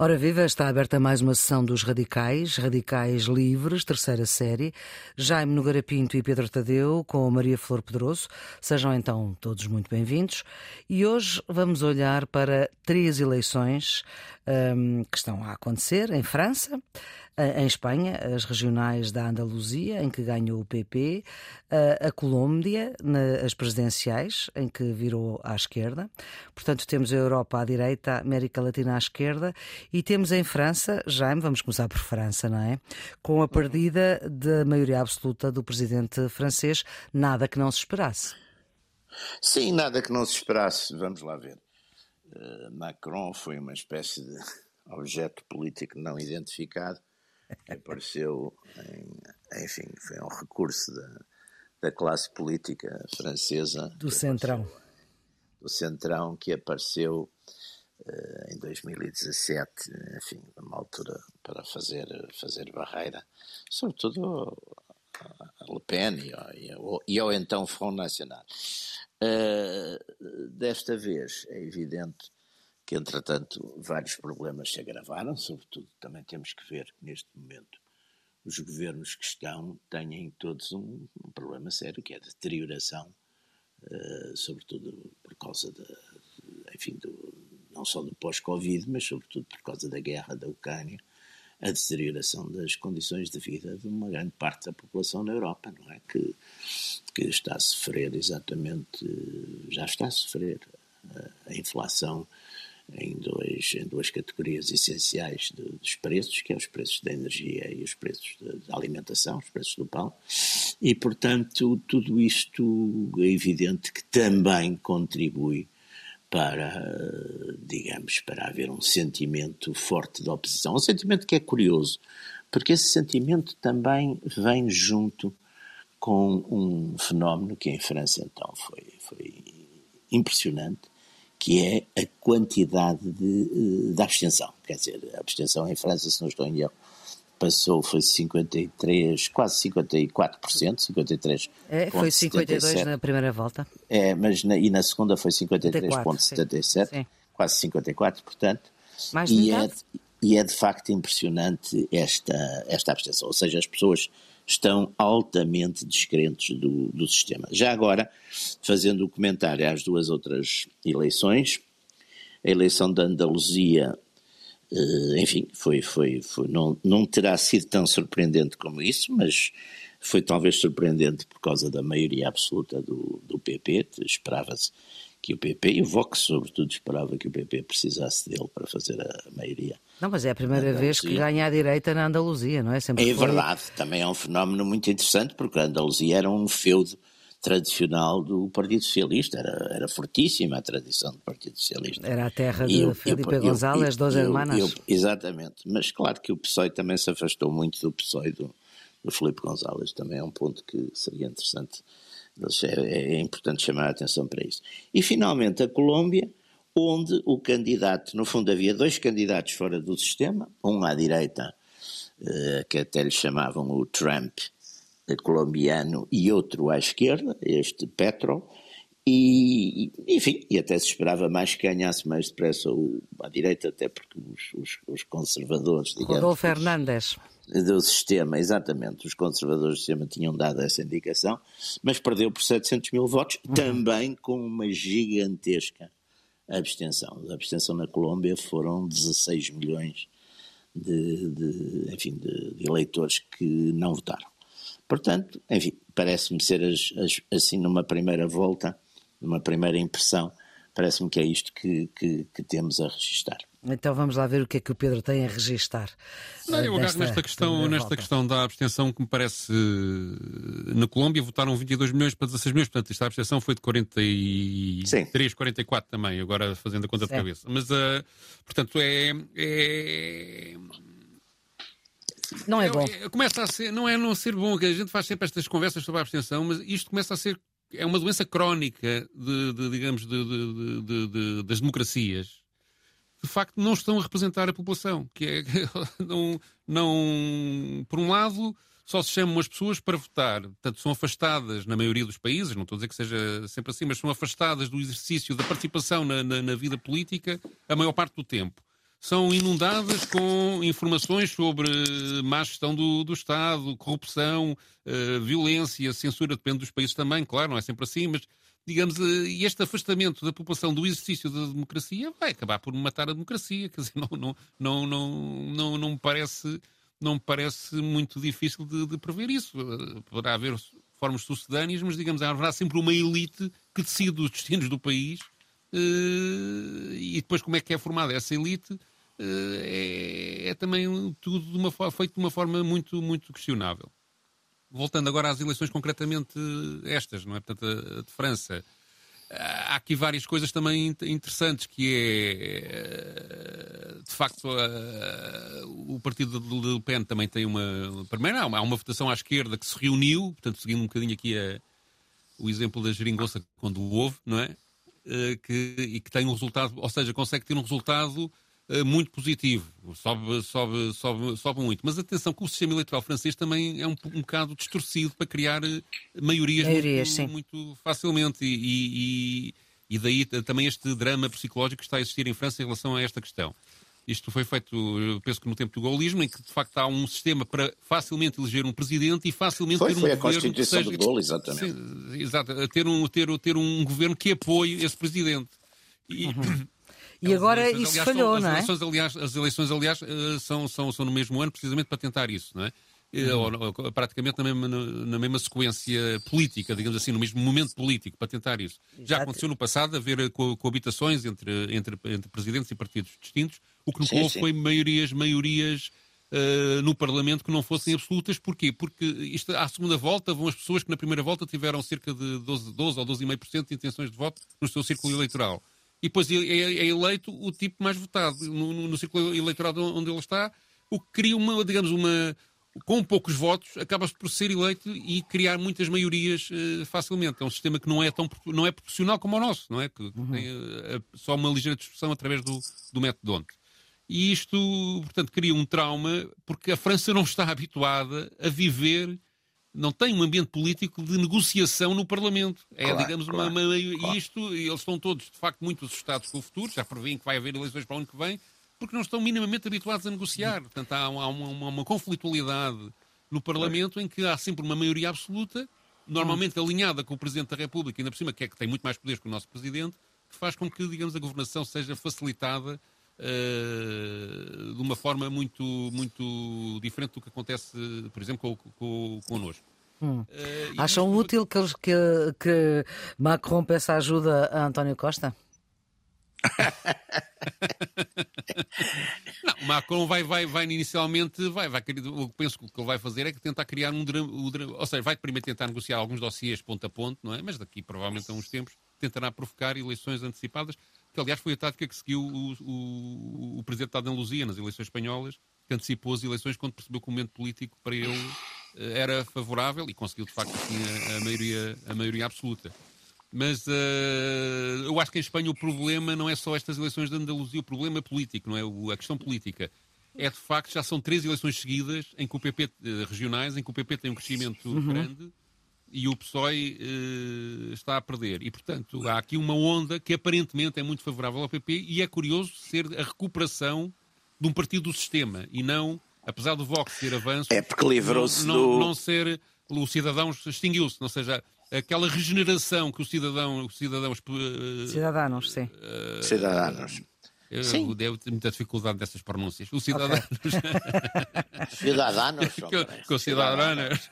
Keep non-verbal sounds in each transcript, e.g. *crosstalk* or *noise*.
Ora viva, está aberta mais uma sessão dos Radicais, Radicais Livres, terceira série. Jaime Nogueira Pinto e Pedro Tadeu com Maria Flor Pedroso. Sejam então todos muito bem-vindos. E hoje vamos olhar para três eleições um, que estão a acontecer em França, em Espanha, as regionais da Andaluzia, em que ganhou o PP, a Colômbia, as presidenciais, em que virou à esquerda. Portanto, temos a Europa à direita, a América Latina à esquerda e temos em França, Jaime, vamos começar por França, não é? Com a perdida da maioria absoluta do presidente francês, nada que não se esperasse. Sim, nada que não se esperasse. Vamos lá ver. Uh, Macron foi uma espécie de *laughs* objeto político não identificado que apareceu, em, enfim, foi um recurso da, da classe política francesa. Do Centrão. Apareceu, do Centrão, que apareceu uh, em 2017, enfim, numa altura para fazer, fazer barreira, sobretudo a Le Pen e ao, e ao, e ao então Front Nacional. Uh, desta vez é evidente que, entretanto, vários problemas se agravaram, sobretudo também temos que ver que neste momento os governos que estão têm todos um, um problema sério, que é a deterioração, uh, sobretudo por causa da, enfim, do, não só do pós-Covid, mas sobretudo por causa da guerra da Ucrânia, a deterioração das condições de vida de uma grande parte da população na Europa, não é? Que, que está a sofrer exatamente, já está a sofrer a, a inflação em, dois, em duas categorias essenciais de, dos preços, que é os preços da energia e os preços da alimentação, os preços do pão, e portanto tudo isto é evidente que também contribui para, digamos, para haver um sentimento forte de oposição, um sentimento que é curioso, porque esse sentimento também vem junto com um fenómeno que em França então foi, foi impressionante, que é a quantidade de, eh, de abstenção. Quer dizer, a abstenção em França, se não estou em erro, passou, foi 53, quase 54%, 53. É, foi 52 77. na primeira volta. É, mas na, e na segunda foi 53,77, quase 54, portanto. Mais e é, e é de facto impressionante esta, esta abstenção, ou seja, as pessoas estão altamente descrentes do, do sistema. Já agora, fazendo o comentário às duas outras eleições, a eleição da Andaluzia, eh, enfim, foi, foi, foi, não, não terá sido tão surpreendente como isso, mas foi talvez surpreendente por causa da maioria absoluta do, do PP, esperava-se que o PP, e o Vox sobretudo esperava que o PP precisasse dele para fazer a maioria. Não, mas é a primeira vez que ganha a direita na Andaluzia, não é? Sempre é foi... verdade, também é um fenómeno muito interessante, porque a Andaluzia era um feudo tradicional do Partido Socialista, era, era fortíssima a tradição do Partido Socialista. Era a terra de eu, Felipe eu, González, hermanas. exatamente, mas claro que o PSOE também se afastou muito do PSOE do, do Felipe González, também é um ponto que seria interessante é, é importante chamar a atenção para isso. E finalmente a Colômbia, onde o candidato, no fundo havia dois candidatos fora do sistema, um à direita, eh, que até lhe chamavam o Trump colombiano, e outro à esquerda, este Petro, e, enfim, e até se esperava mais que ganhasse mais depressa o, à direita, até porque os, os, os conservadores, digamos... Rodolfo Fernandes do sistema, exatamente, os conservadores do sistema tinham dado essa indicação, mas perdeu por 700 mil votos, uhum. também com uma gigantesca abstenção. A abstenção na Colômbia foram 16 milhões de, de enfim, de, de, eleitores que não votaram. Portanto, enfim, parece-me ser as, as, assim numa primeira volta, numa primeira impressão, parece-me que é isto que, que, que temos a registrar. Então vamos lá ver o que é que o Pedro tem a registar. Não, eu agarro nesta questão, nesta questão da abstenção que me parece na Colômbia votaram 22 milhões para 16 milhões, portanto esta abstenção foi de 43, Sim. 44 também, agora fazendo a conta Sim. de cabeça. Mas, uh, portanto, é, é... Não é bom. É, começa a ser, não é não ser bom, que a gente faz sempre estas conversas sobre a abstenção, mas isto começa a ser é uma doença crónica de, de digamos, de, de, das democracias de facto não estão a representar a população, que é *laughs* não, não por um lado só se chamam as pessoas para votar, portanto são afastadas na maioria dos países, não estou a dizer que seja sempre assim, mas são afastadas do exercício da participação na, na, na vida política a maior parte do tempo. são inundadas com informações sobre má gestão do, do Estado, corrupção, uh, violência, censura, depende dos países também, claro, não é sempre assim, mas digamos, uh, este afastamento da população do exercício da democracia vai acabar por matar a democracia, quer dizer, *laughs* não, não, não, não, não, não me parece não me parece muito difícil de, de prever isso. Uh, poderá haver formas sucedâneas, mas digamos, haverá sempre uma elite que decide os destinos do país uh, e depois como é que é formada essa elite é, é, também tudo de uma, feito de uma forma muito, muito questionável. Voltando agora às eleições concretamente estas, não é? Portanto, a, a de França. Há aqui várias coisas também interessantes, que é, de facto, o partido de Le Pen também tem uma... Primeiro, há uma votação à esquerda que se reuniu, portanto, seguindo um bocadinho aqui a, o exemplo da geringonça quando houve, não é? Eh, que, e que tem um resultado, ou seja, consegue ter um resultado muito positivo, sobe, sobe, sobe, sobe muito. Mas atenção que o sistema eleitoral francês também é um, um bocado distorcido para criar eh, maiorias, maiorias muito, muito, facilmente e, e, e daí também este drama psicológico que está a existir em França em relação a esta questão. Isto foi feito, eu penso que no tempo do gaullismo, em que de facto há um sistema para facilmente eleger um presidente e facilmente foi, ter um foi governo. Foi a Constituição seja, de Gaulle, exatamente. Sim, exato, ter um, ter, ter um governo que apoie esse presidente. E, uhum. E agora isso aliás, falhou, são, não é? As eleições, aliás, as eleições, aliás eh, são, são, são no mesmo ano, precisamente para tentar isso, não é? Uhum. Ou, praticamente na mesma, na mesma sequência política, digamos assim, no mesmo momento político, para tentar isso. Exato. Já aconteceu no passado haver co coabitações entre, entre, entre presidentes e partidos distintos, o que nunca houve foi maiorias, maiorias uh, no Parlamento que não fossem absolutas. Porquê? Porque isto, à segunda volta vão as pessoas que na primeira volta tiveram cerca de 12, 12 ou 12,5% de intenções de voto no seu círculo eleitoral. E depois é, é eleito o tipo mais votado no, no, no círculo eleitoral onde ele está, o que cria uma, digamos, uma, com poucos votos, acaba-se por ser eleito e criar muitas maiorias uh, facilmente. É um sistema que não é tão não é proporcional como o nosso, não é? Que uhum. tem uh, só uma ligeira discussão através do, do método D'Hondt. E isto, portanto, cria um trauma porque a França não está habituada a viver, não tem um ambiente político de negociação no Parlamento. É, claro, digamos, claro, uma, uma, claro. E isto, eles estão todos, de facto, muito assustados com o futuro, já prevêem que vai haver eleições para o ano que vem, porque não estão minimamente habituados a negociar. Portanto, há uma, uma, uma conflitualidade no Parlamento em que há sempre uma maioria absoluta, normalmente alinhada com o Presidente da República, ainda por cima, que é que tem muito mais poder que o nosso Presidente, que faz com que, digamos, a governação seja facilitada uh, de uma forma muito, muito diferente do que acontece, por exemplo, com, com, connosco. Hum. Uh, Acham útil que, que, que Macron peça ajuda a António Costa? *laughs* não, Macron vai, vai, vai inicialmente, vai, vai, o que penso que ele vai fazer é que tentar criar um drama, ou seja, vai primeiro tentar negociar alguns dossiês ponto a ponto, não é? Mas daqui provavelmente a uns tempos tentará provocar eleições antecipadas, que aliás foi a tática que seguiu o, o, o presidente da Andaluzia nas eleições espanholas, que antecipou as eleições quando percebeu que o momento político para ele eh, era favorável e conseguiu de facto assim, a, a, maioria, a maioria absoluta. Mas uh, eu acho que em Espanha o problema não é só estas eleições de Andaluzia, o problema político, não é? O, a questão política. É de facto, já são três eleições seguidas em que o PP, eh, regionais, em que o PP tem um crescimento uhum. grande e o PSOE uh, está a perder. E, portanto, há aqui uma onda que aparentemente é muito favorável ao PP e é curioso ser a recuperação de um partido do sistema e não, apesar do Vox ser avanço, é porque livrou-se não, do... não, não ser o cidadão extinguiu-se, ou seja, aquela regeneração que os cidadão, os cidadãos. Uh, Cidadanos, sim. Uh, Cidadanos. Eu Sim. devo ter muita dificuldade dessas pronúncias. Os *laughs* cidadãos. Okay. cidadãos. Com os cidadãos.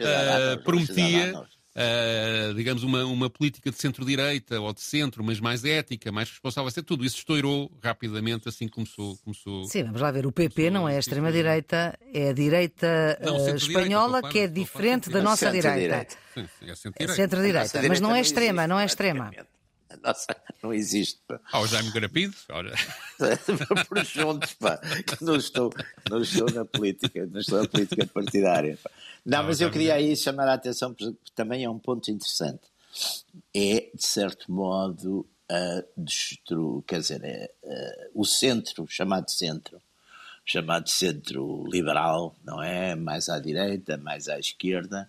Uh, prometia. Uh, digamos, uma, uma política de centro-direita ou de centro, mas mais ética, mais responsável. Ser tudo isso estourou rapidamente, assim começou. começou Sim, vamos lá ver. O PP não é a extrema-direita, é a direita não, uh, espanhola que é diferente da nossa direita. Sim, é centro-direita. Centro-direita, mas não é extrema, não é extrema. *laughs* Nossa, não existe. Pá. Ah, o Jaime Garapido? Ora. *laughs* Por juntos, pá. Não estou, não estou na política, não estou na política partidária. Pá. Não, mas eu queria aí chamar a atenção, porque também é um ponto interessante. É, de certo modo, a destru... quer dizer, é, é, o centro, chamado centro, chamado centro liberal, não é? Mais à direita, mais à esquerda,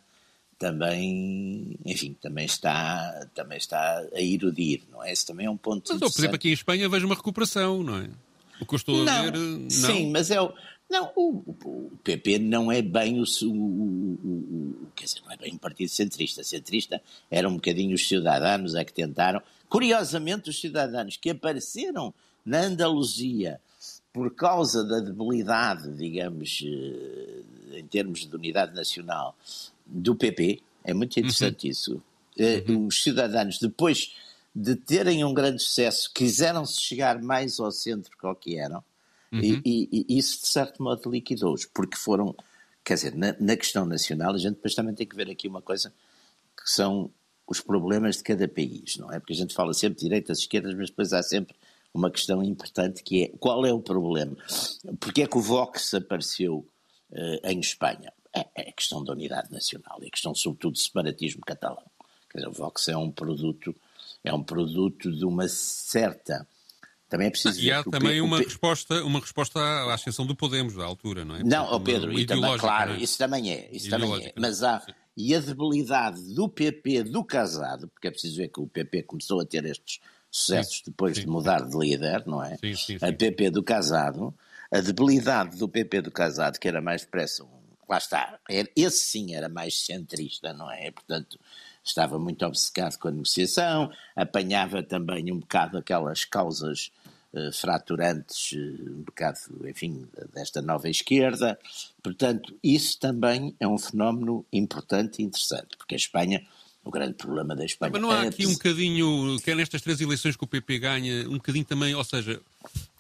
também, enfim, também está, também está a erudir, não é? Esse também é um ponto Mas, por exemplo, aqui em Espanha vejo uma recuperação, não é? O que eu estou não, a ver. Não. Sim, mas é o. Não, o, o, PP não é bem o, o, Quer dizer, não é bem um partido centrista. Centrista era um bocadinho os cidadãos a que tentaram. Curiosamente, os cidadãos que apareceram na Andaluzia por causa da debilidade, digamos, eh, em termos de unidade nacional, do PP, é muito uhum. interessante uhum. isso. Eh, uhum. Os cidadãos, depois de terem um grande sucesso, quiseram-se chegar mais ao centro que ao que eram, uhum. e, e, e, isso de certo modo liquidou-os, porque foram, quer dizer, na, na, questão nacional, a gente depois também tem que ver aqui uma coisa que são os problemas de cada país, não é? Porque a gente fala sempre de direitas, esquerdas, mas depois há sempre uma questão importante que é qual é o problema? Porque é que o Vox apareceu uh, em Espanha? É, é, a questão da unidade nacional, é a questão sobretudo do separatismo catalão. Quer dizer, o Vox é um produto, é um produto de uma certa também é preciso E há também uma, resposta, uma resposta à ascensão do Podemos, da altura, não é? Não, oh Pedro, e também, claro, é? isso também é. Isso também é. Mas há. E a debilidade do PP do Casado, porque é preciso ver que o PP começou a ter estes sucessos sim, depois sim. de mudar de líder, não é? Sim, sim, a PP do Casado, a debilidade do PP do Casado, que era mais depressa um. Lá está, esse sim era mais centrista, não é? Portanto, estava muito obcecado com a negociação, apanhava também um bocado aquelas causas uh, fraturantes, uh, um bocado, enfim, desta nova esquerda. Portanto, isso também é um fenómeno importante e interessante, porque a Espanha o grande problema da Espanha. Mas não há aqui um bocadinho, que é nestas três eleições que o PP ganha, um bocadinho também, ou seja,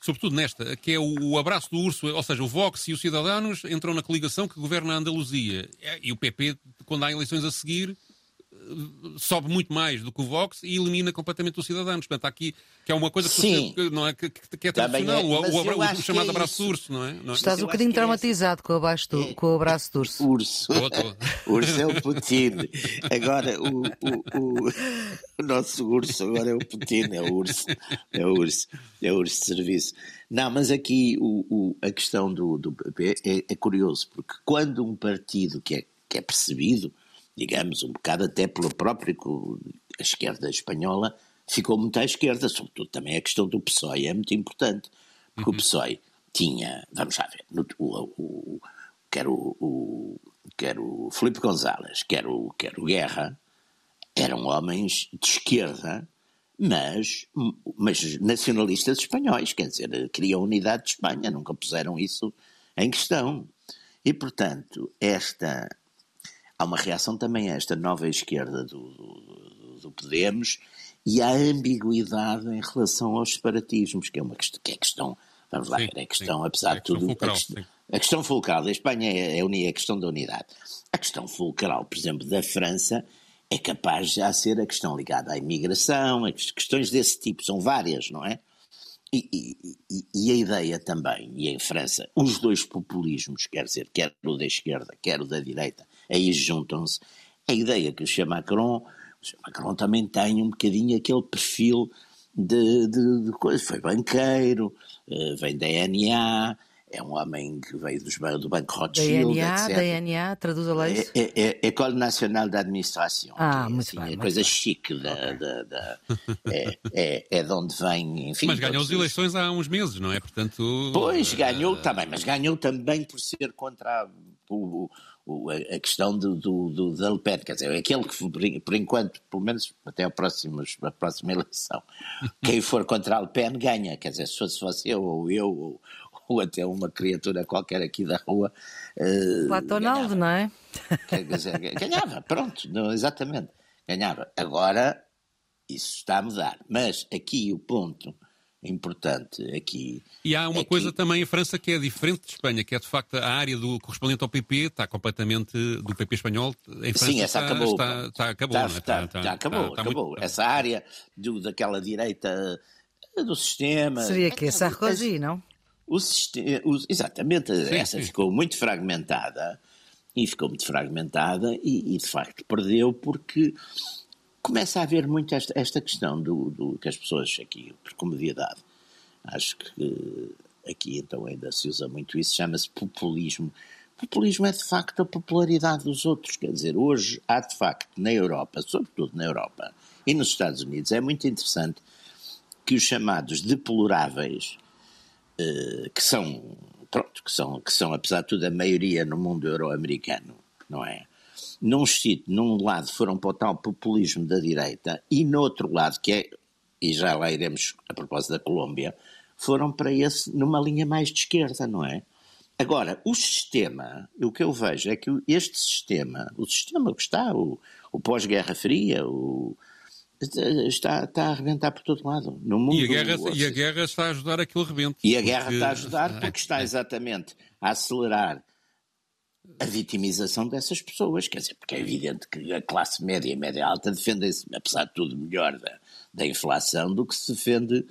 sobretudo nesta, que é o, abraço do urso, ou seja, o Vox e os Cidadanos entram na coligação que governa a Andaluzia. E o PP, quando há eleições a seguir, sobe muito mais do que o Vox e elimina completamente os cidadãos. Portanto, há aqui que é uma coisa que, não é, que, que é tradicional, é, o, o, o, chamado é abraço urso, não é? Não é? Estás um bocadinho é traumatizado com, o abraço do, com o abraço de urso. Urso. urso é o Putin. Agora, o, o, o, nosso urso agora é o Putin, é o urso. É o urso. É o urso de serviço. Não, mas aqui o, a questão do, do PP é, é curioso, porque quando um partido que é, que é percebido digamos, um bocado até pelo próprio a esquerda espanhola ficou muito à esquerda, sobretudo também a questão do PSOE é muito importante, porque uhum. o PSOE tinha, vamos lá ver, no, o, o, quer, o, o, quer o Felipe González, quer o, quer o Guerra, eram homens de esquerda, mas, mas nacionalistas espanhóis, quer dizer, queriam a unidade de Espanha, nunca puseram isso em questão. E, portanto, esta, há uma reação também a esta nova esquerda do, do, do Podemos e à ambiguidade em relação aos separatismos, que é uma questão, que é questão vamos lá sim, ver, é questão, sim. apesar é de tudo, fulcral, a, questão, a, questão, fulcral da Espanha é, é a questão da unidade. A questão fulcral, por exemplo, da França é capaz de já ser a questão ligada à imigração, as questões desse tipo, são várias, não é? E, e, e, a ideia também, e em França, os dois populismos, quer dizer, quer o da esquerda, quer o da direita, aí juntam-se. A ideia que o Sr. Macron, o Sr. Macron também tem um bocadinho aquele perfil de, de, de coisa, foi banqueiro, uh, vem da NA, é um homem que veio dos, do Banco Rothschild, DNA, etc. DNA, traduz a lei? É, é, é École Nacional d'Administration. Ah, é, muito assim, bem. É coisa bem. chique, da, okay. da, da *laughs* é, é, é, de onde vem, enfim... Mas ganhou as eleições há uns meses, não é? Portanto... Pois, ganhou uh... também, mas ganhou também por ser contra o, a questão do, do, do, da Le Pen, quer dizer, aquele que, por enquanto, pelo menos até a próxima, a próxima eleição, *laughs* quem for contra a Le Pen ganha, quer dizer, se fosse você ou eu ou, ou até uma criatura qualquer aqui da rua. Uh, Platonaldo, não é? Quer dizer, ganhava, pronto, não, exatamente, ganhava. Agora, isso está a mudar, mas aqui o ponto importante aqui. E há uma é coisa que... também em França que é diferente de Espanha, que é de facto a área do correspondente ao PP está completamente do PP espanhol. Em França Sim, essa está, acabou. Está, está, acabou, está, está, é? está, está, acabou, acabou. Muito... Essa área do, daquela direita do sistema. Seria que é, Sarkozy, não? O sistema, o, exatamente, sim, essa sim. ficou muito fragmentada e ficou muito fragmentada e, e de facto perdeu porque começa a haver muito esta, esta questão do, do, que as pessoas aqui, por comodidade, acho que aqui então ainda se usa muito isso, chama-se populismo. Populismo é de facto a popularidade dos outros, quer dizer, hoje há de facto na Europa, sobretudo na Europa e nos Estados Unidos, é muito interessante que os chamados deploráveis uh, que são, pronto, que são, que são, apesar de tudo, a maioria no mundo euro-americano, não é? Num sítio, num lado foram para o tal populismo da direita e no outro lado, que é, e já lá iremos a propósito da Colômbia, foram para esse numa linha mais de esquerda, não é? Agora, o sistema, o que eu vejo é que este sistema, o sistema que está, o, o pós-Guerra Fria, o, está, está a arrebentar por todo lado. No mundo, e, a guerra, e a guerra está a ajudar a que ele rebente. E a guerra está a ajudar porque *laughs* está exatamente a acelerar a vitimização dessas pessoas, quer dizer, porque é evidente que a classe média e média alta defendem-se, apesar de tudo, melhor da, da inflação do que se defende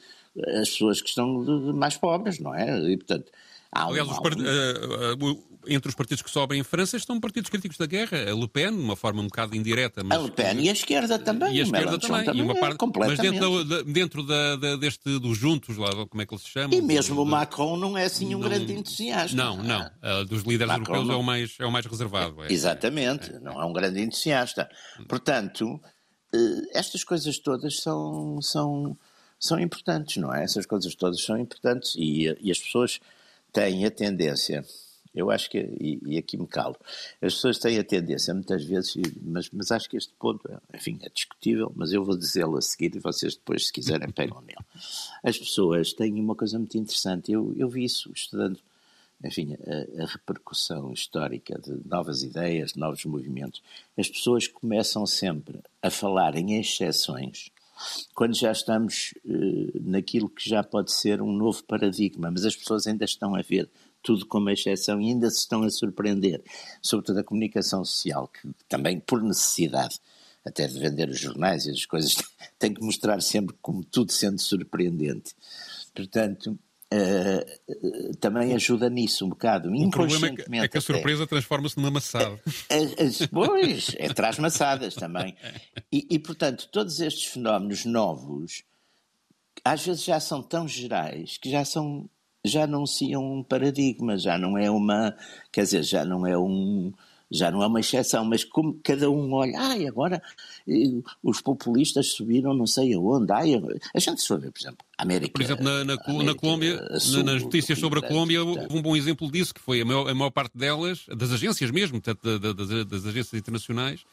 as pessoas que estão mais pobres, não é? E, portanto, Aliás, os part... uh, uh, entre os partidos que sobem em França estão partidos críticos da guerra. A Le Pen, de uma forma um bocado indireta. Mas... A Le Pen e a esquerda também. E a esquerda também. também. E uma parte... Mas dentro, da, dentro da, da, deste, dos juntos, lá, como é que eles se chamam? E mesmo o Macron não é assim um não, grande entusiasta. Não, não. Uh, dos líderes Macron europeus não... é, o mais, é o mais reservado. É, Exatamente. É, não é um grande entusiasta. Portanto, estas coisas todas são... são são importantes, não é? Essas coisas todas são importantes e, e as pessoas têm a tendência, eu acho que, e, e, aqui me calo, as pessoas têm a tendência, muitas vezes, mas, mas acho que este ponto, enfim, é discutível, mas eu vou dizê-lo a seguir e vocês depois, se quiserem, pegam nele. As pessoas têm uma coisa muito interessante, eu, eu vi isso estudando, enfim, a, a repercussão histórica de novas ideias, de novos movimentos. As pessoas começam sempre a falar em exceções quando já estamos uh, naquilo que já pode ser um novo paradigma, mas as pessoas ainda estão a ver tudo como exceção e ainda se estão a surpreender, sobretudo a comunicação social, que também por necessidade até de vender os jornais e as coisas, *laughs* tem que mostrar sempre como tudo sendo surpreendente. Portanto, Uh, também ajuda nisso um bocado. O problema é que, é que a surpresa transforma-se numa maçada. *laughs* pois, é traz maçadas também. E, e, portanto, todos estes fenómenos novos às vezes já são tão gerais que já são já anunciam um paradigma, já não é uma, quer dizer, já não é um, já não é uma exceção, mas como cada um olha, ai, agora os populistas subiram não sei aonde, ai, a gente se por exemplo, a América. Por exemplo, na, na, América, na Colômbia, Sul, nas notícias sobre a Colômbia, houve um bom exemplo disso, que foi a maior, a maior parte delas, das agências mesmo, portanto, das, das agências internacionais,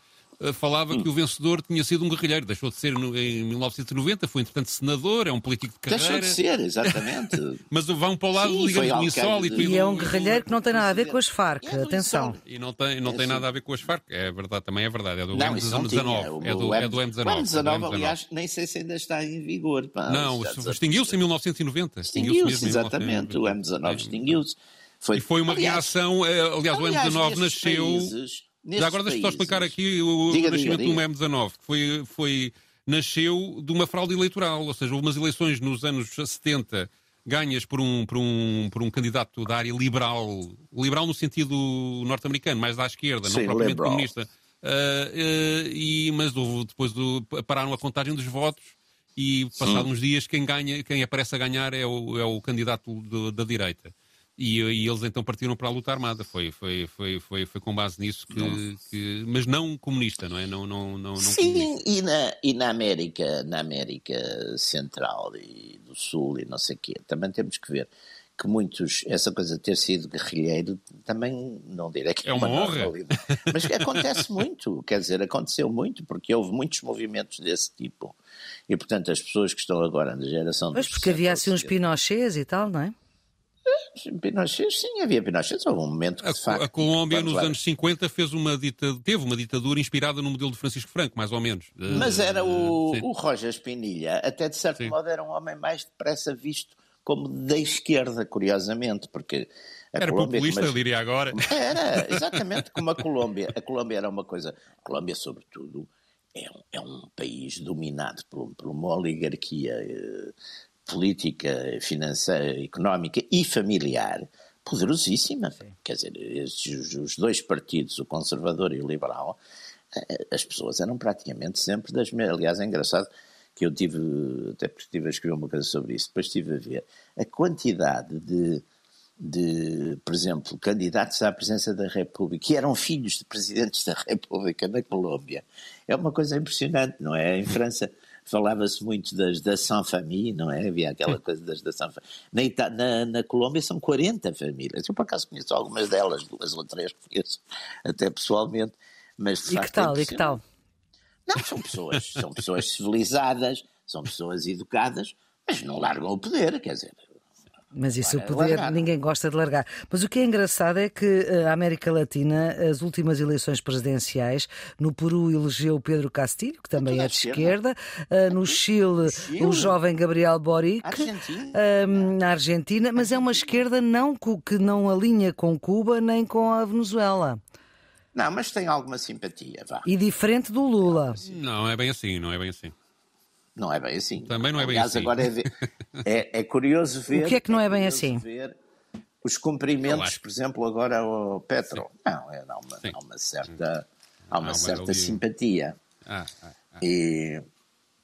falava hum. que o vencedor tinha sido um guerrilheiro. Deixou de ser em 1990, foi entretanto senador, é um político de carreira. Deixou de ser, *laughs* exatamente. Mas vão para o lado, Sim, digamos, insólito. E é um guerrilheiro que não tem nada a ver com as Farc, é atenção. E não tem, não tem nada a ver com as Farc, é verdade, também é verdade. É do não, M19. É do, é do M19. O M19, aliás, nem sei se ainda está em vigor. Pá, não, extinguiu-se em 1990. Extinguiu-se, exatamente. O M19 extinguiu-se. Foi, e foi uma aliás, reação, eh, aliás, aliás o M19 nasceu. Países, já agora deixa-me só explicar aqui o, diga, nascimento diga, diga. do M19, que foi, foi, nasceu de uma fraude eleitoral, ou seja, houve umas eleições nos anos 70 ganhas por um, por um, por um candidato da área liberal, liberal no sentido norte-americano, mais à esquerda, Sim, não propriamente liberal. comunista. Uh, uh, e, mas houve, depois do, pararam a contagem dos votos e passados uns dias quem ganha, quem aparece a ganhar é o, é o candidato do, da direita. E, e, eles então partiram para a luta armada. Foi, foi, foi, foi, foi com base nisso que, que, Mas não comunista, não é? Não, não, não, não Sim, e na, e na América, na América Central e do Sul e não sei o quê, também temos que ver que muitos, essa coisa de ter sido guerrilheiro, também não direi que é uma, uma honra, mas acontece muito, *laughs* quer dizer, aconteceu muito, porque houve muitos movimentos desse tipo. E, portanto, as pessoas que estão agora na geração... Mas porque havia assim uns pinochês e tal, não é? Pinochet, sim, havia Pinochet. Houve um momento que, a, de facto... A Colômbia, nos anos 50, fez uma ditadura, teve uma ditadura inspirada no modelo de Francisco Franco, mais ou menos. Mas era o, o Roger Spinilha, até de certo sim. modo era um homem mais depressa visto como da esquerda, curiosamente, porque... era Colômbia, populista, mas... eu diria agora. *laughs* Era, *laughs* exatamente, como a Colômbia. A Colômbia era uma coisa... A Colômbia, sobretudo, é um, é um país dominado por, por uma oligarquia... Eh, política, financeira, económica e familiar poderosíssima. Sim. Quer dizer, estes, os dois partidos, o conservador e o liberal, eh, as pessoas eram praticamente sempre das mesmas. Aliás, é engraçado que eu tive, até porque estive a escrever uma coisa sobre isso, depois estive a ver a quantidade de, de, por exemplo, candidatos à presidência da República que eram filhos de presidentes da República na Colômbia. É uma coisa impressionante, não é? Em França falava-se muito das da Sans Famille, não é? Havia aquela coisa das da Sans Famille. Na, na, na, Colômbia são 40 famílias. Eu, por acaso, conheço algumas delas, duas ou três conheço, até pessoalmente. Mas, e que tal? E que tal? Não, são pessoas, são pessoas civilizadas, são pessoas educadas, mas não largam o poder, quer dizer, mas isso o poder ninguém gosta de largar. Mas o que é engraçado é que eh, a América Latina, as últimas eleições presidenciais, no Peru elegeu Pedro Castilho, que também é de esquerda, eh, no Chile, o jovem Gabriel Boric, ehm, na Argentina, mas é uma esquerda não, que não alinha com Cuba nem com a Venezuela. Não, mas tem alguma simpatia, vá. E diferente do Lula. Não, é bem assim, não é bem assim. Não é bem assim. Também não é bem assim. agora é, ver, *laughs* é, é, curioso ver. O que é que não é, bem assim? os cumprimentos, por exemplo, agora ao Petro. Sim. Não, é, há, uma, há uma certa, há uma, certa simpatia. Ah, ah, ah. E,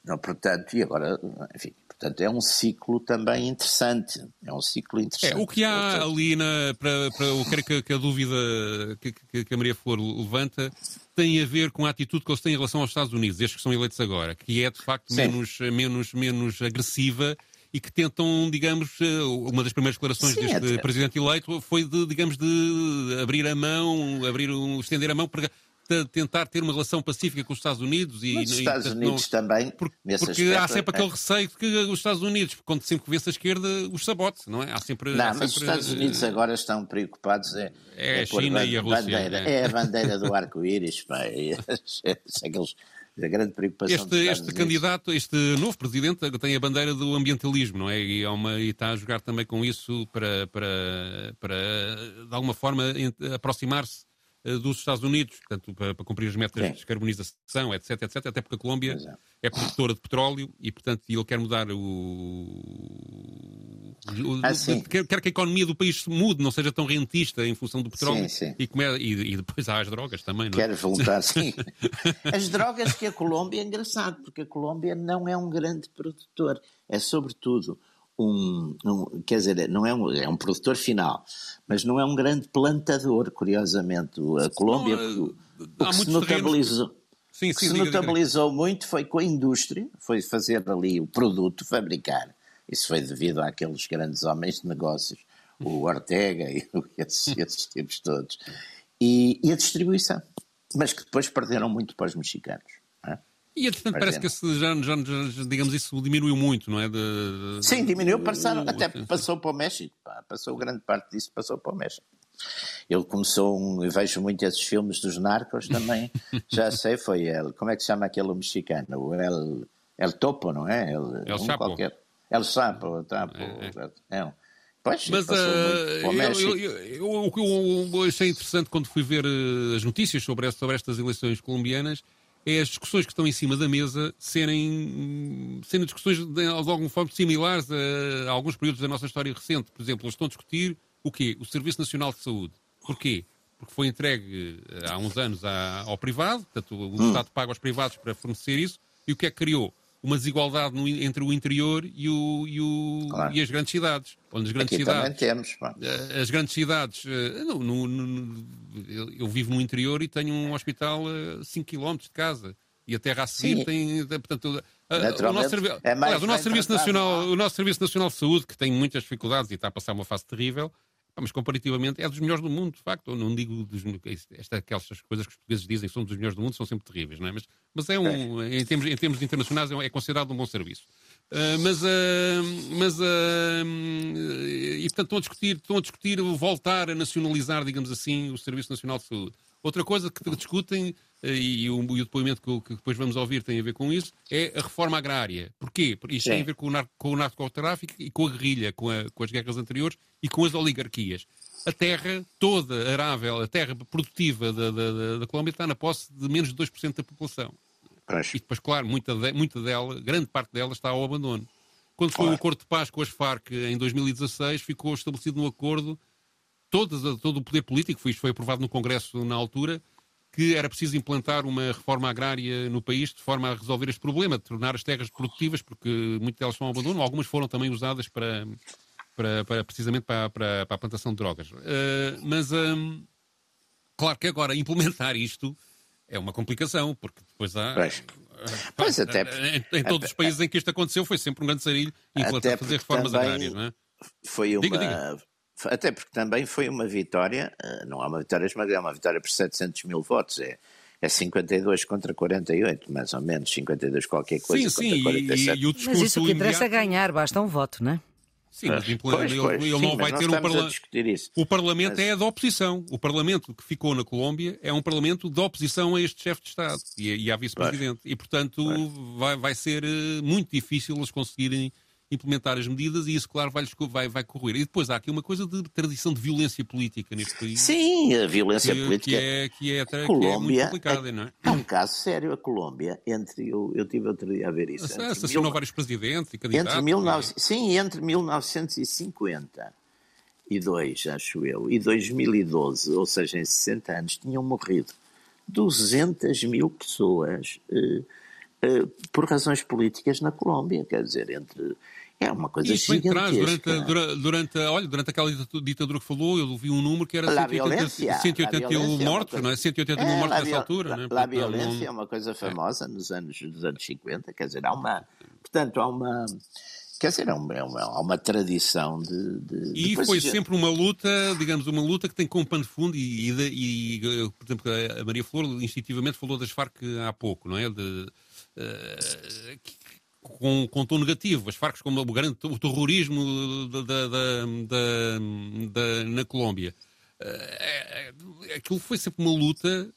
não, portanto, e agora, enfim, Portanto, é um ciclo também interessante. É um ciclo interessante. É, o que há ali na, para, para eu quero que, que a dúvida que, que, que, a Maria Flor levanta tem a ver com a atitude que eles têm em relação aos Estados Unidos, estes que são eleitos agora, que é de facto menos, menos, menos agressiva e que tentam, digamos, eh, uma das primeiras declarações Sim, deste é presidente eleito foi de, digamos, de abrir a mão, abrir, estender a mão para tentar ter uma relação pacífica com os Estados Unidos e os Estados e, Unidos não, também porque, porque aspecto, há sempre é... aquele receio de que os Estados Unidos quando sempre que vê-se a esquerda os sabote não é há sempre não há mas sempre, os Estados Unidos agora estão preocupados é, é, é a China e a Rússia bandeira, é. é. a *laughs* bandeira do arco-íris aqueles a grande preocupação este, este candidato, este novo presidente tem a bandeira do ambientalismo, não é? E, é uma, e está a jogar também com isso para, para, para de alguma forma aproximar-se eh, dos Estados Unidos, portanto, para, para cumprir as metas Sim. de descarbonização, etc, etc, até porque a Colômbia é. é produtora de petróleo e, portanto, ele quer mudar o... ah, quer, quer, que a economia do país mude, não seja tão rentista em função do petróleo sim, sim. E, come... e, e, depois há as drogas também, não é? Quer voltar, *laughs* sim. as drogas que a Colômbia é engraçado, porque a Colômbia não é um grande produtor, é sobretudo um, um, quer dizer, não é um, é um produtor final, mas não é um grande plantador, curiosamente. A Colômbia, não, o, o que se notabilizou, sim, sim, se diga, notabilizou diga. muito foi com a indústria, foi fazer ali o produto, fabricar. Isso foi devido àqueles grandes homens de negócios, o *laughs* Ortega e esses, esses tipos todos. E, e a distribuição, mas que depois perderam muito para os mexicanos. E, entretanto, parece que esse, já, já, já, digamos, isso diminuiu muito, não é? De, Sim, diminuiu, passaram, até passou para o México, pá, passou grande parte disso, passou para o México. Ele começou, um, vejo muito esses filmes dos narcos também, *laughs* já sei, foi ele, como é que se chama aquele mexicano? O El, El Topo, não é? El, El um Chapo. Qualquer, El Sapo, Tapo, é, é. é. Pois, Mas uh, eu, eu, eu, o que eu achei interessante quando fui ver uh, as notícias sobre, sobre estas eleições colombianas é as discussões que estão em cima da mesa serem, serem discussões de, de alguma forma similares a, a, alguns períodos da nossa história recente. Por exemplo, eles estão a discutir o quê? O Serviço Nacional de Saúde. Porquê? Porque foi entregue eh, há uns anos à, ao privado, portanto o hum. Estado paga aos privados para fornecer isso, e o que é que criou? Uma desigualdade no, entre o interior e, o, e, o, claro. e as grandes cidades. Onde as grandes Aqui cidades, temos, eh, As grandes cidades. Eh, no, no, no, eu vivo no interior e tenho um hospital a 5 km de casa. E a terra a seguir Sim. tem. Portanto, o nosso, é aliás, o, nosso serviço nacional, o nosso Serviço Nacional de Saúde, que tem muitas dificuldades e está a passar uma fase terrível, mas comparativamente é dos melhores do mundo, de facto. Eu não digo dos, esta, aquelas coisas que os portugueses dizem são dos melhores do mundo, são sempre terríveis, não é? Mas, mas é um, em termos, em termos internacionais, é considerado um bom serviço. Uh, mas, uh, mas uh, e portanto estão a discutir, estão a discutir voltar a nacionalizar, digamos assim, o Serviço Nacional de Saúde. Outra coisa que discutem, e o, e o depoimento que, que, depois vamos ouvir tem a ver com isso, é a reforma agrária. Porquê? Porque isto Sim. tem a ver com o, narco, com o narcotráfico e com a guerrilha, com, a, com as guerras anteriores e com as oligarquias. A terra toda arável, a terra produtiva da, da, da Colômbia está na posse de menos de 2% da população. E depois, claro, muita, de, muita dela, grande parte dela está ao abandono. Quando foi claro. o acordo de paz com as Farc em 2016, ficou estabelecido no acordo todo, todo o poder político, foi, foi aprovado no Congresso na altura, que era preciso implantar uma reforma agrária no país de forma a resolver este problema, de tornar as terras produtivas, porque muitas delas são abandono, algumas foram também usadas para, para, para precisamente para, para, para, a plantação de drogas. Uh, mas, um, claro que agora implementar isto é uma complicação, porque depois há, Pois até. Em, em todos os países em que isto aconteceu foi sempre um grande sarilho a fazer reformas agrárias, não é? Foi uma. Diga, diga. Até porque também foi uma vitória, eh, não é uma vitória esmagada, é uma vitória por 700 mil votos. É, é 52 contra 48, mais ou menos, 52 qualquer coisa sim, sim, 47. E, e o Mas isso o que interessa é ganhar, basta um voto, não é? Sim, mas pois, pois, ele, ele sim, não vai ter um parlamento. O parlamento mas... é da oposição. O parlamento que ficou na Colômbia é um parlamento de oposição a este chefe de Estado e, e à vice-presidente. E, portanto, vai, vai ser eh, muito difícil eles conseguirem implementar as medidas e isso, claro, vai, vai, vai correr. E depois há aqui uma coisa de tradição de violência política neste país. Sim, a violência que, política. Que é, que é, que Colômbia, é muito complicada, é, não é? É um caso sério. A Colômbia, entre. Eu, eu tive outro dia a ver isso. Assassinou mil, vários presidentes e candidatos. Entre 19, é? Sim, entre 1950 e 2, acho eu, e 2012, ou seja, em 60 anos, tinham morrido 200 mil pessoas. Eh, eh, por razões políticas na Colômbia, quer dizer, entre é uma coisa Isso gigantesca. Durante, durante, durante, olha, durante aquela ditadura que falou, eu vi um número que era 180, 181 mortos, coisa... não é? 180 mil é, mortos nessa altura. não é? a violência é uma coisa famosa é. nos anos, nos anos 50, quer dizer, há uma... Portanto, há uma... Quer dizer, há uma, há uma tradição de. de e foi sempre uma luta, digamos, uma luta que tem como pano de fundo, e, e, e, por exemplo, a Maria Flor instintivamente falou das Farc há pouco, não é? De, uh, com, com tom negativo. As Farc como o grande o terrorismo da, da, da, na Colômbia. É, aquilo foi sempre uma luta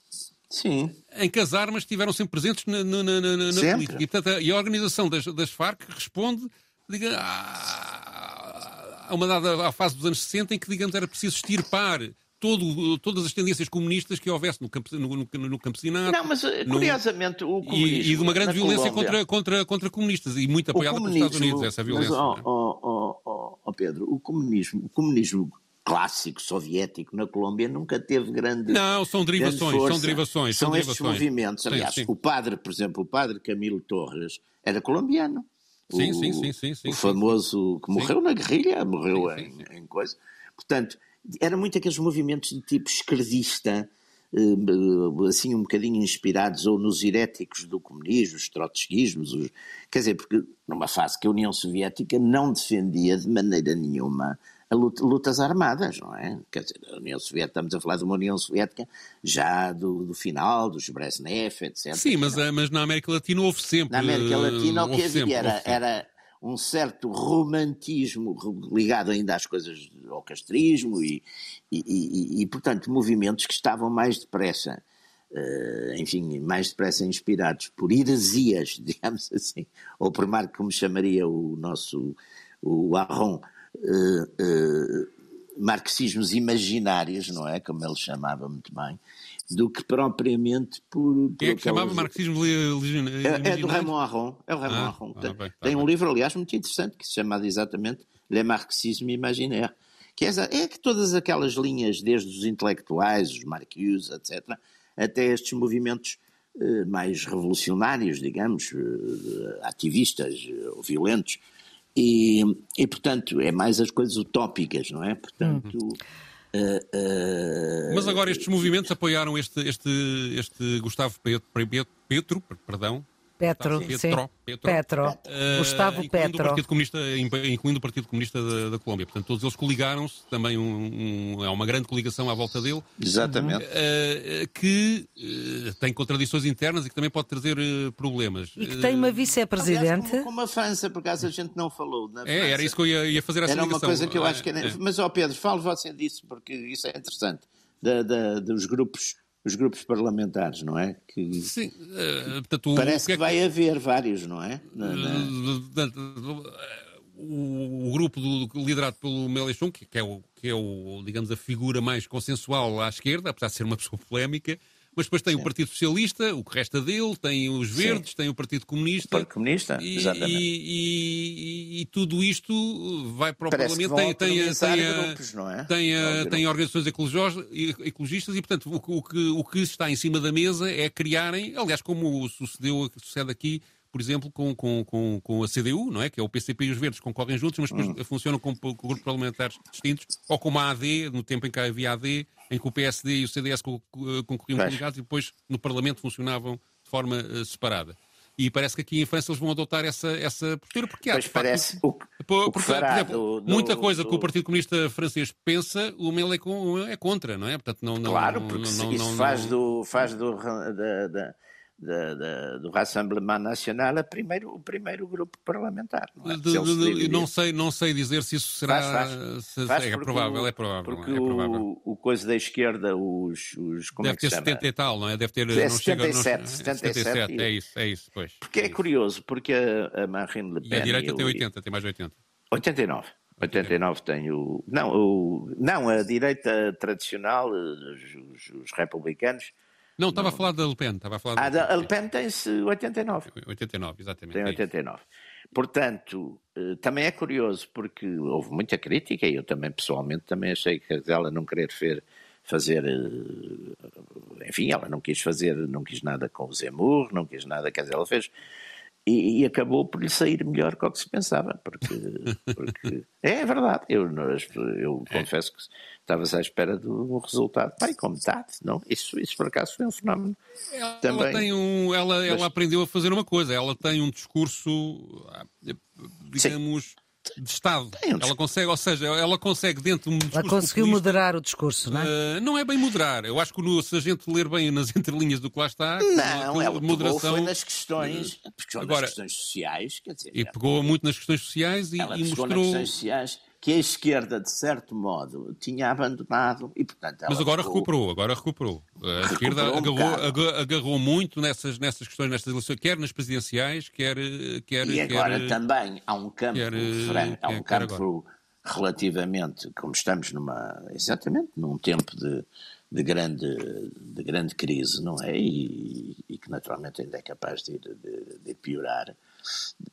Sim. em que as armas estiveram sempre presentes na, na, na, na política. E, portanto, a, e a organização das, das Farc responde diga, a, a uma dada à fase dos anos 60 em que, digamos, era preciso extirpar todo, todas as tendências comunistas que houvesse no, camp, no, no, no campesinato. Não, mas curiosamente no, o comunismo. E, e, de uma grande violência contra, contra, contra comunistas, e muito apoiada pelos Estados Unidos, essa violência. Mas, oh, oh, oh, oh, Pedro, o comunismo, o comunismo clássico soviético na Colômbia nunca teve grande. Não, são derivações, são derivações. São, são estes derivações. movimentos. Aliás, sim, sim. o padre, por exemplo, o padre Camilo Torres era colombiano. Sim, o, sim, sim, sim, sim. O famoso que morreu na guerrilha, morreu em, em coisa. Portanto, era muito aqueles movimentos de tipo esquerdista, eh, assim um bocadinho inspirados ou nos heréticos do comunismo, os trotskismos, os... quer dizer, porque numa fase que a União Soviética não defendia de maneira nenhuma luta, lutas armadas, não é? Quer dizer, a União Soviética, estamos a falar de uma União Soviética já do, do final, dos Brezhnev, etc. Sim, mas, eh, mas na América Latina houve sempre. Na América Latina o que havia era, era um certo romantismo ligado ainda às coisas ao castrismo e, e, e, e portanto, movimentos que estavam mais depressa, uh, enfim, mais depressa inspirados por heresias, *laughs* digamos assim, ou por Marco, como chamaria o nosso, o Arron, uh, uh, marxismos imaginários, não é? Como ele chamava muito bem, do que propriamente por. Quem é que chamava marxismo legionário? É, é do Raymond Aron. É o Raymond ah, Aron. Ah, tem, bem, tá tem um livro, aliás, muito interessante, que se chama exatamente Le Marxisme Imaginaire. Que é, é que todas aquelas linhas, desde os intelectuais, os Marcuse, etc., até estes movimentos eh, mais revolucionários, digamos, eh, ativistas, eh, violentos, e, e, portanto, é mais as coisas utópicas, não é? Portanto. Uhum. Mas agora estes movimentos apoiaram este, este, este Gustavo Petro, Petro perdão, Petro, Petro, sim. Petro, Petro. Uh, Gustavo incluindo Petro. O Partido Comunista, incluindo o Partido Comunista da, da Colômbia. Portanto, todos eles coligaram-se, também um, um, é uma grande coligação à volta dele. Exatamente. Uh, que uh, tem contradições internas e que também pode trazer problemas. E que tem uma vice-presidente. Como, como, a França, por acaso a gente não falou. Na é, era isso que eu ia, ia fazer essa Era ligação. uma coisa que eu acho que era... É. Mas, ó Pedro, fale você disso, porque isso é interessante. Da, da, dos grupos os grupos parlamentares, não é? Que Sim, uh, portanto, parece que, é que, vai haver vários, não é? Na... O, o, grupo do, liderado pelo Melechon, que, que, é o, que é o, digamos, a figura mais consensual à esquerda, apesar de ser uma pessoa polémica, mas depois tem Sim. o Partido Socialista, o que resta dele, tem os Verdes, Sim. tem o Partido Comunista. O Partido Comunista, e, exatamente. E, e, e, tudo isto vai para o Parece Parlamento. Tem, tem, tem, grupos, não é? tem, tem organizações ecologistas e, portanto, o, o, que, o que está em cima da mesa é criarem, aliás, como sucedeu, sucede aqui, por exemplo, com, com, com, com, a CDU, não é? Que é o PCP e os Verdes concorrem juntos, mas depois hum. funcionam com, com grupos parlamentares distintos, ou como a AD, no tempo em que havia a AD, em que o PSD e o CDS concorriam coligados e depois no Parlamento funcionavam de forma uh, separada. E parece que aqui em França eles vão adotar essa, essa postura, porque há, Pois facto, parece. O, por, o porque, por exemplo, do- do- muita coisa do- que o Partido Comunista francês pensa, o Mel é, é contra, não é? Portanto, não, não, Claro, porque não, não, isso não- faz, do, faz do, da, da, da, da- do Rassemblement Nacional a primeiro, o primeiro grupo parlamentar. Não, é? De- de- não, sei, não sei dizer se isso será. Faz, faz. se- Faz é porque provável, o- é provável. Porque é provável. o, o coisa da esquerda, os. os como Deve é que ter se chama? 70 e tal, não é? Deve ter. É não chega, não- 77, é 77, é isso, é isso, pois. Porque é curioso, porque a, a Marine Le Pen. E a direita e tem o- 80, tem mais de 80. 89. 89 tem o. Não, o, não a direita tradicional, os- os republicanos. Não, estava a falar da Le Pen, estava a falar Ah, da a Le Pen tem-se 89. 89, exatamente. Tem é isso. 89. Portanto, eh, também é curioso, porque houve muita crítica, e eu também pessoalmente também achei que ela não querer fazer, eh, enfim, ela não quis fazer, não quis nada com o Zemmour, não quis nada, quer dizer, ela fez, e, e acabou por lhe sair melhor que o que se pensava, porque, *laughs* porque é verdade, eu, eu confesso que estavas à espera do resultado, pai, com metade, não? Isso, isso por acaso foi um fenómeno Ela, também. tem um, ela, Mas- ela aprendeu a fazer uma coisa, ela tem um discurso, ah, digamos, de Estado. Tem um Ela consegue, ou seja, ela consegue dentro de um discurso Ela conseguiu moderar o discurso, não é? ah, não é bem moderar. Eu acho que no- se a gente ler bem nas *laughs* entrelinhas do que lá está, Não, ela pegou moderação foi nas questões, pegou Agora- nas questões sociais, quer dizer, e pegou muito nas questões sociais e, ela e pegou nas mostrou. questões sociais que a esquerda, de certo modo, tinha abandonado e, portanto, Mas agora pegou- recuperou, agora recuperou. A esquerda um agarrou, aga- agarrou muito nessas, nessas questões, nestas eleições, quer nas presidenciais, quer. quer E agora quer, também há um campo, quer, franco, há um campo relativamente, como estamos numa, exatamente, num tempo de, de grande, de grande crise, não é? E, e que naturalmente ainda é capaz de, de, de piorar.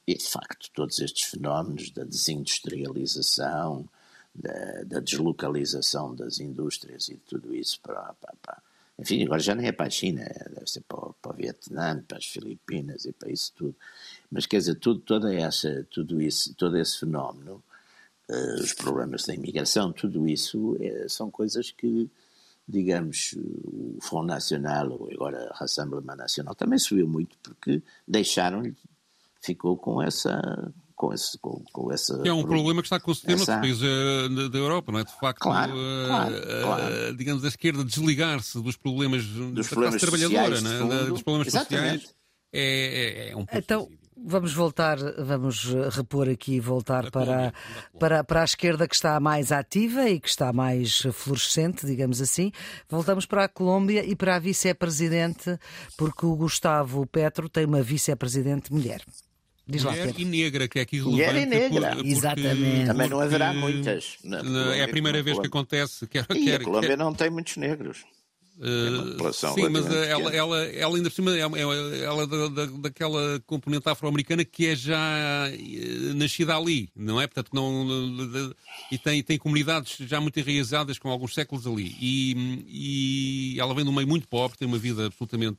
E de facto, todos estes fenómenos da desindustrialização, da, da deslocalização das indústrias e tudo isso para, para, para- enfim, agora já nem é para a China, deve ser para, para o Vietnã, para as Filipinas e para isso tudo. Mas quer dizer, tudo, toda essa, tudo isso, todo esse fenómeno, eh, os problemas da imigração, tudo isso eh, são coisas que, digamos, o Front Nacional ou agora a Rassemblement Nacional também subiu muito porque deixaram-lhe, ficou com essa. Com esse, com, com essa Que é um problema que está a conceder essa- noutros países eh, da- da Europa, não é? De facto, Claro, eh, claro, eh, claro. digamos, a esquerda desligar-se dos problemas Dos da problemas classe trabalhadora, sociais, de não é? Da- dos problemas Exatamente. sociais, é, é, é um pouco Então, vamos voltar, vamos repor aqui e voltar Da para, da para, para a esquerda que está mais ativa e que está mais fluorescente, digamos assim. Voltamos para a Colômbia e para a vice-presidente, porque o Gustavo Petro tem uma vice-presidente mulher. Diz lá, Mulher Pedro. e negra, que é aqui Mulher relevante. e negra. por- Exatamente. Também não haverá porque, muitas. Na eh, Colômbia, É a primeira na vez que acontece. Quer, E quer, a Colômbia quer- não tem muitos negros. população Sim, mas relativamente ela, ela, ela ainda por cima, é- é- ela é da, da- daquela componente afro-americana que é já eh, nascida ali, não é? Portanto, não, de- e tem, tem comunidades já muito enraizadas com alguns séculos ali. E, e ela vem de um meio muito pobre, tem uma vida absolutamente,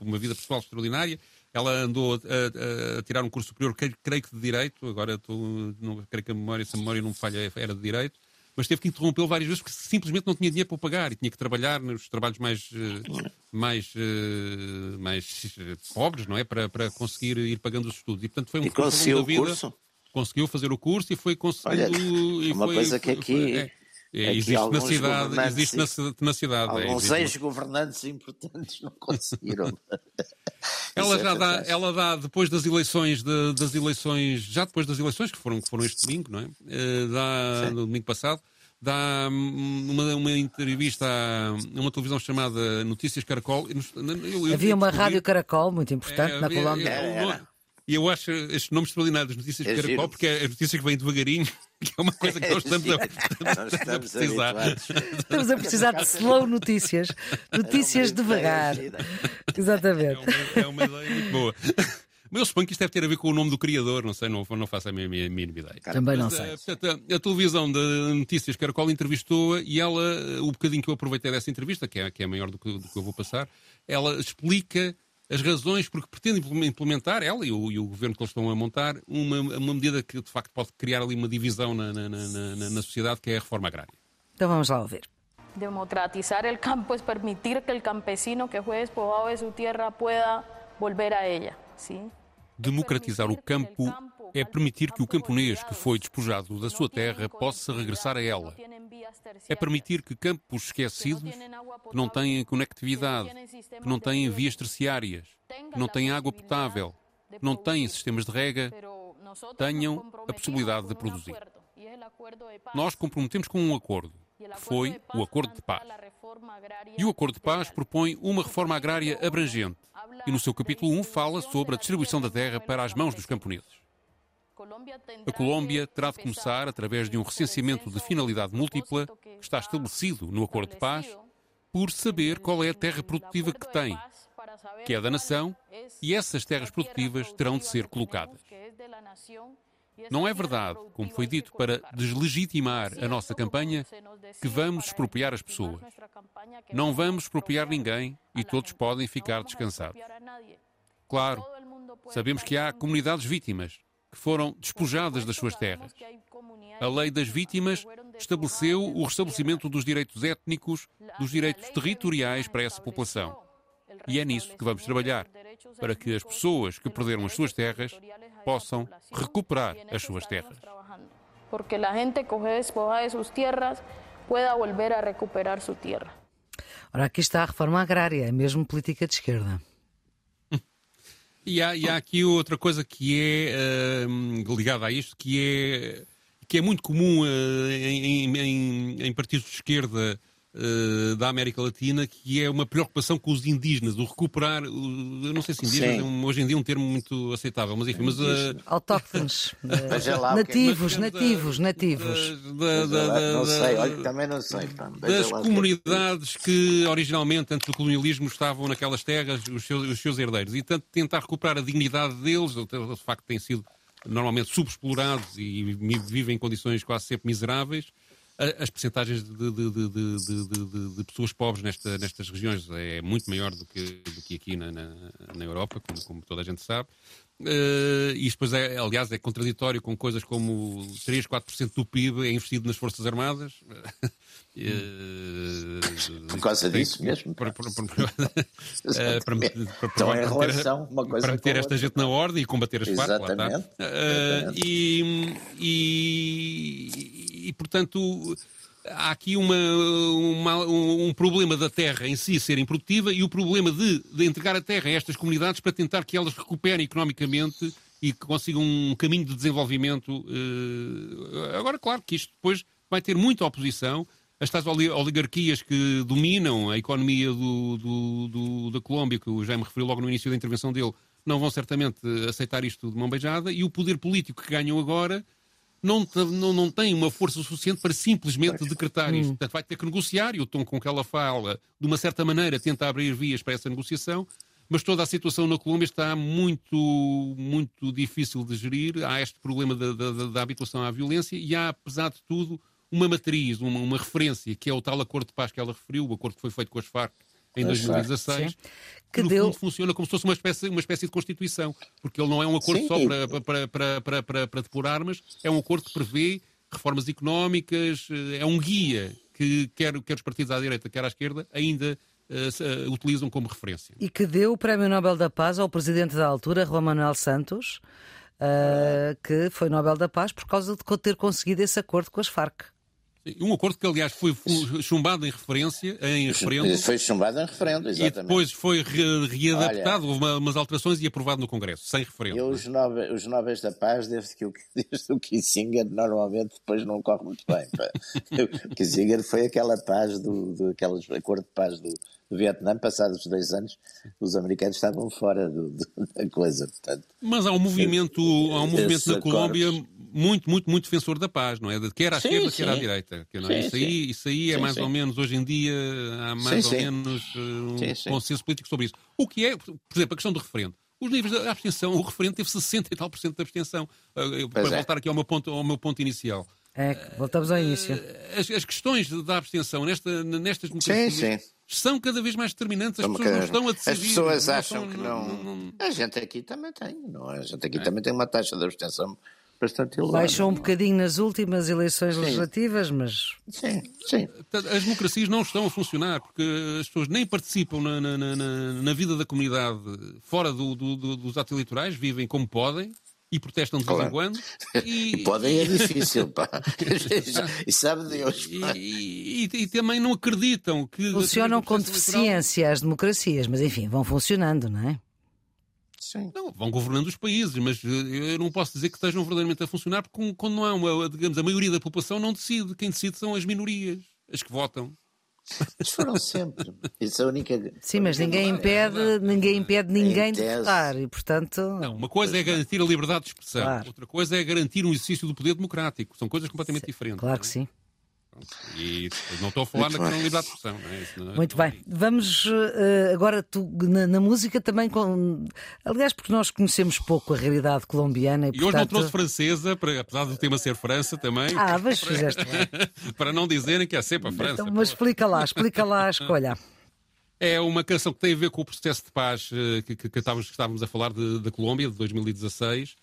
uma vida pessoal extraordinária. Ela andou a, a- a tirar um curso superior, creio, creio que de Direito, agora estou, não, creio que a memória, se a memória não me falha, era de Direito, mas teve que interrompê-lo várias vezes porque simplesmente não tinha dinheiro para o pagar e tinha que trabalhar nos trabalhos mais, eh, mais, eh, mais eh, pobres, não é? Para, para conseguir ir pagando os estudos. E, portanto, foi um E conseguiu o da vida. curso? Conseguiu fazer o curso e foi conseguindo. Olha, e uma foi- coisa que aqui- é, é, existe na cidade, governantes existe na, na cidade. é, Alguns existe. ex-governantes importantes não conseguiram. *laughs* Ela é já dá, ela dá depois das eleições, de- das eleições, já depois das eleições que foram, que foram este domingo, não é? Eh, dá, Sim. no domingo passado, dá hum, uma, uma entrevista a uma televisão chamada Notícias Caracol. Eu- eu- eu- Havia uma descobri- rádio Caracol, muito importante, É, na Colômbia. É, E eu acho estes nomes extraordinários, Notícias É Caracol, giro. porque é as notícias que vêm devagarinho, *laughs* que é uma coisa que nós *laughs* estamos a, Nós estamos a precisar. habituados. Estamos a precisar de slow notícias. Notícias É devagar. gira. É Exatamente. uma, é uma ideia muito boa. Mas eu suponho que isto deve ter a ver com o nome do criador, não sei, não, não faço a mínima, mínima ideia. Também não Mas, sei. eh, portanto, a, a televisão de Notícias Caracol entrevistou-a e ela, o bocadinho que eu aproveitei dessa entrevista, que é, que é maior do que, do que eu vou passar, ela explica as razões porque pretende implementar, ela e o, e o governo que eles estão a montar, uma, uma medida que de facto pode criar ali uma divisão na, na, na, na- na sociedade, que é a reforma agrária. Então vamos lá ouvir. Democratizar el campo es permitir que el campesino que fue despojado de su tierra pueda volver a ella, ¿sí? Democratizar o campo é permitir que o camponês que foi despojado da sua terra possa regressar a ela. É permitir que campos esquecidos, que não têm conectividade, que não têm vias terciárias, que não têm água potável, que não têm sistemas de rega, tenham a possibilidade de produzir. Nós comprometemos com um acordo, que foi o Acordo de Paz. E o Acordo de Paz propõe uma reforma agrária abrangente e no seu capítulo 1 fala sobre a distribuição da terra para as mãos dos camponeses. A Colômbia terá de começar através de um recenseamento de finalidade múltipla que está estabelecido no Acordo de Paz, por saber qual é a terra produtiva que tem, que é da nação, e essas terras produtivas terão de ser colocadas. Não é verdade, como foi dito, para deslegitimar a nossa campanha, que vamos expropriar as pessoas. Não vamos expropriar ninguém e todos podem ficar descansados. Claro, sabemos que há comunidades vítimas que foram despojadas das suas terras. A lei das vítimas estabeleceu o restabelecimento dos direitos étnicos, dos direitos territoriais para essa população. E é nisso que vamos trabalhar, para que as pessoas que perderam as suas terras possam recuperar as suas terras. Porque a gente que foi despojada de suas terras pueda volver a recuperar sua terra. Ora, aqui está a reforma agrária, é mesmo política de esquerda. E há, e há aqui outra coisa que é uh, ligada a isto, que é, que é muito comum uh, em, em, em partidos de esquerda uh, da América Latina, que é uma preocupação com os indígenas, o recuperar, eu não sei se indígenas é um, hoje em dia um termo muito aceitável, mas enfim, mas... Uh, Autóctones, *laughs* nativos, nativos, nativos. não sei, olha, também não sei. Pá. Das é comunidades que originalmente, antes do colonialismo, estavam naquelas terras, os seus, os seus herdeiros, e tanto tentar recuperar a dignidade deles, de facto têm sido normalmente subexplorados e vivem em condições quase sempre miseráveis, as percentagens de, de, de, de, pessoas pobres nesta, nestas regiões é muito maior do que, do que aqui na, na, na Europa, como, como, toda a gente sabe. Uh, e depois, é, aliás, é contraditório com coisas como 3, 4% do PIB é investido nas Forças Armadas. Uh, *laughs* Por causa disso mesmo. Para, para, para, para, meter esta gente na ordem e combater as. Exatamente. Uh, e, e e, portanto, há aqui uma, uma, um problema da terra em si ser improdutiva e o problema de, de, entregar a terra a estas comunidades para tentar que elas recuperem economicamente e que consigam um caminho de desenvolvimento. Uh, agora, claro que isto depois vai ter muita oposição. As tais oligarquias que dominam a economia do, do, do, da Colômbia, que o Jaime referiu logo no início da intervenção dele, não vão certamente aceitar isto de mão beijada, e o poder político que ganham agora não, não, não tem uma força suficiente para simplesmente decretar isto. Hum. Portanto, vai ter que negociar, e o tom com que ela fala, de uma certa maneira, tenta abrir vias para essa negociação, mas toda a situação na Colômbia está muito, muito difícil de gerir. Há este problema da, da, da habituação à violência e há, apesar de tudo, uma matriz, uma, uma referência, que é o tal acordo de paz que ela referiu, o acordo que foi feito com as Farc em 2016, que, no deu... fundo funciona como se fosse uma espécie, uma espécie de Constituição, porque ele não é um acordo Sim. só para, para, para, para, para, para depur armas, é um acordo que prevê reformas económicas, eh, é um guia que quer, quer os partidos à direita, quer à esquerda, ainda uh, uh, utilizam como referência. E que deu o Prémio Nobel da Paz ao presidente da altura, Juan Manuel Santos, uh, que foi Nobel da Paz por causa de ter conseguido esse acordo com as Farc. Um acordo que, aliás, foi chumbado em referência, em referendo. Foi chumbado em referendo, exatamente. E depois foi re readaptado, Olha, houve umas alterações e aprovado no Congresso, sem referendo. Eu, os, nove, os Nobres da Paz, desde, que o, *laughs* desde o Kissinger, normalmente depois não corre muito bem. o Kissinger foi aquela paz, do, do aquele acordo de paz do, do Vietnã, passados dois anos, os americanos estavam fora do, do, da coisa. Portanto, Mas há um movimento, há um movimento na Colômbia muito, muito, muito defensor da paz, não é? Quer à sim, esquerda, sim. quer à direita. Sim, isso, aí, isso aí é mais ou menos, hoje em dia, há mais ou menos uh, um consenso político sobre isso. O que é, por exemplo, a questão do referendo. Os níveis de abstenção, o referendo teve 60 e tal por cento de abstenção. Uh, para é. voltar aqui ao meu ponto, ao meu ponto inicial. É, voltamos ao início. As, as questões da abstenção nesta, nestas democracias sim, sim. são cada vez mais determinantes. As Como pessoas não estão a decidir. As pessoas acham que não, não, não, A gente aqui também tem. Não, é? a gente aqui é. também tem uma taxa de abstenção bastante elevado. Baixou um bocadinho nas últimas eleições sim. legislativas, mas. Sim, sim. As democracias não estão a funcionar porque as pessoas nem participam na, na, na, na vida da comunidade fora do, do, do, dos atos eleitorais, vivem como podem e protestam de vez claro. em quando. *laughs* E... Podem é difícil, *laughs* pá. *laughs* e sabe Deus. E, e, e, também não acreditam que. Funcionam com deficiência eleitoral... as democracias, mas enfim, vão funcionando, não é? Sim. Não, vão governando os países, mas eh, eu não posso dizer que estejam verdadeiramente a funcionar, porque quando não há uma, digamos, a maioria da população não decide. Quem decide são as minorias, as que votam. Mas foram sempre. Isso é a única. Sim, mas ninguém impede, ninguém impede ninguém de votar e, portanto. Não, uma coisa é garantir a liberdade de expressão, claro. outra coisa é garantir um exercício do poder democrático. São coisas completamente sim, diferentes. Claro que sim. E não estou a falar na questão da liberdade de expressão. É? Muito bem. Vamos uh, agora tu, na, na, música também com. Aliás, porque nós conhecemos pouco a realidade colombiana. E, e portanto... hoje não trouxe francesa, para, apesar do tema ser França também. Ah, mas *laughs* fizeste *laughs* para não dizerem que é sempre a França. Então, mas explica lá, explica lá a *laughs* escolha. É uma canção que tem a ver com o processo de paz eh, que, que, que, estávamos, que estávamos a falar da Colômbia, de 2016.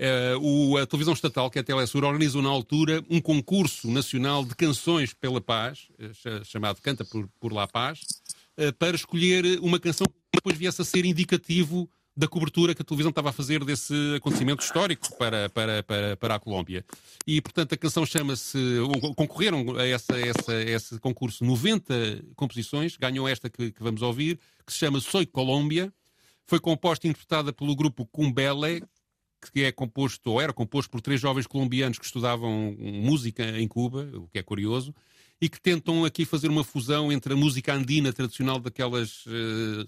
Uh, o, a televisão estatal, que é a Telesur, organizou na altura um concurso nacional de canções pela paz, uh, chamado Canta por, por La Paz, uh, para escolher uma canção que depois viesse a ser indicativo da cobertura que a televisão estava a fazer desse acontecimento histórico para, para, para, para a Colômbia. E, portanto, a canção chama-se. Concorreram a, essa, essa, esse concurso 90 composições, ganhou esta que, que vamos ouvir, que se chama Soy Colômbia. Foi composta e interpretada pelo grupo Cumbele, que é composto, ou era composto por três jovens colombianos que estudavam música em Cuba, o que é curioso, e que tentam aqui fazer uma fusão entre a música andina tradicional daquelas uh,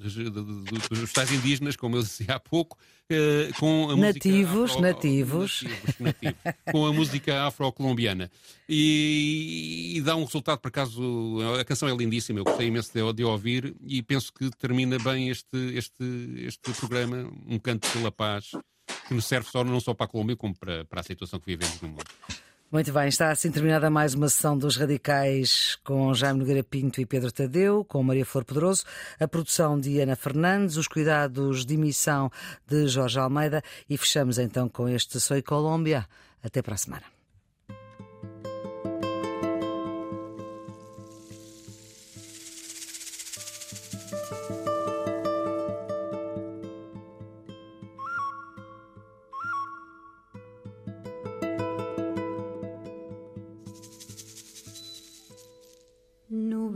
dos tais indígenas, como eu disse há pouco, uh, com a nativos, música afro, nativos, nativos, nativos. Com a música afro-colombiana. E, e, dá um resultado por acaso a canção é lindíssima, eu gostei imenso de, de ouvir e penso que termina bem este este este programa, um canto pela paz que nos serve só, não só para a Colômbia, como para, para a situação que vivemos no mundo. Muito bem, está assim terminada mais uma sessão dos Radicais com Jaime Nogueira Pinto e Pedro Tadeu, com Maria Flor Pedroso, a produção de Ana Fernandes, os cuidados de emissão de Jorge Almeida e fechamos então com este Soy Colômbia. Até para a semana.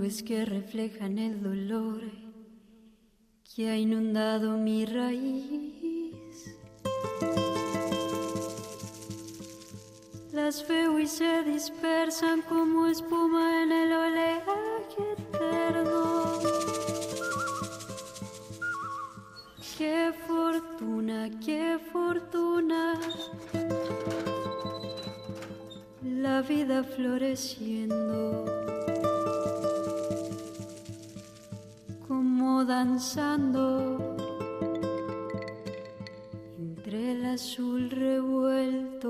Que reflejan el dolor que ha inundado mi raíz. Las veo y se dispersan como espuma en el oleaje eterno. Qué fortuna, qué fortuna. La vida floreciendo. Entre el azul revuelto.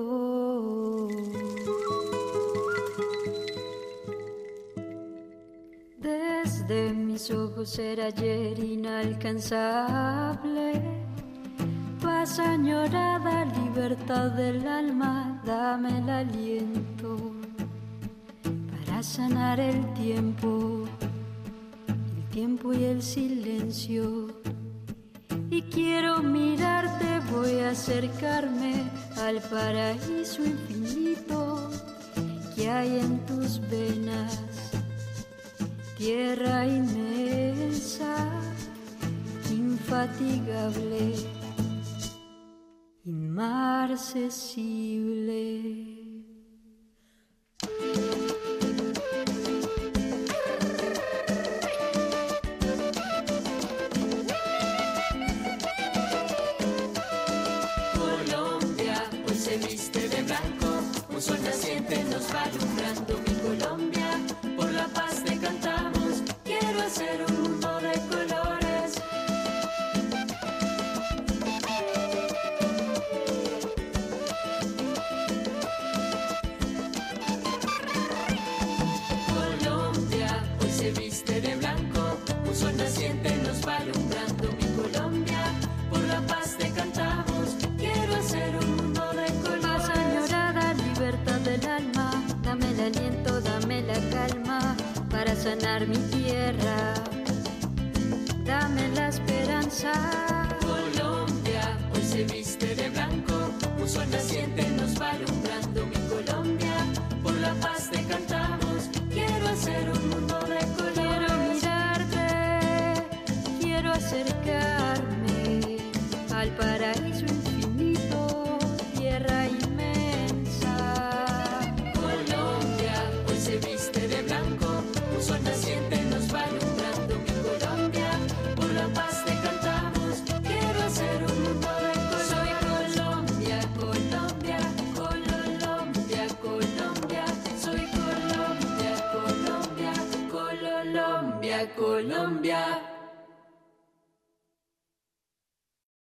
Desde mis ojos era ayer inalcanzable. Paz añorada, libertad del alma, dame el aliento para sanar el tiempo sol naciente nos va alumbrando.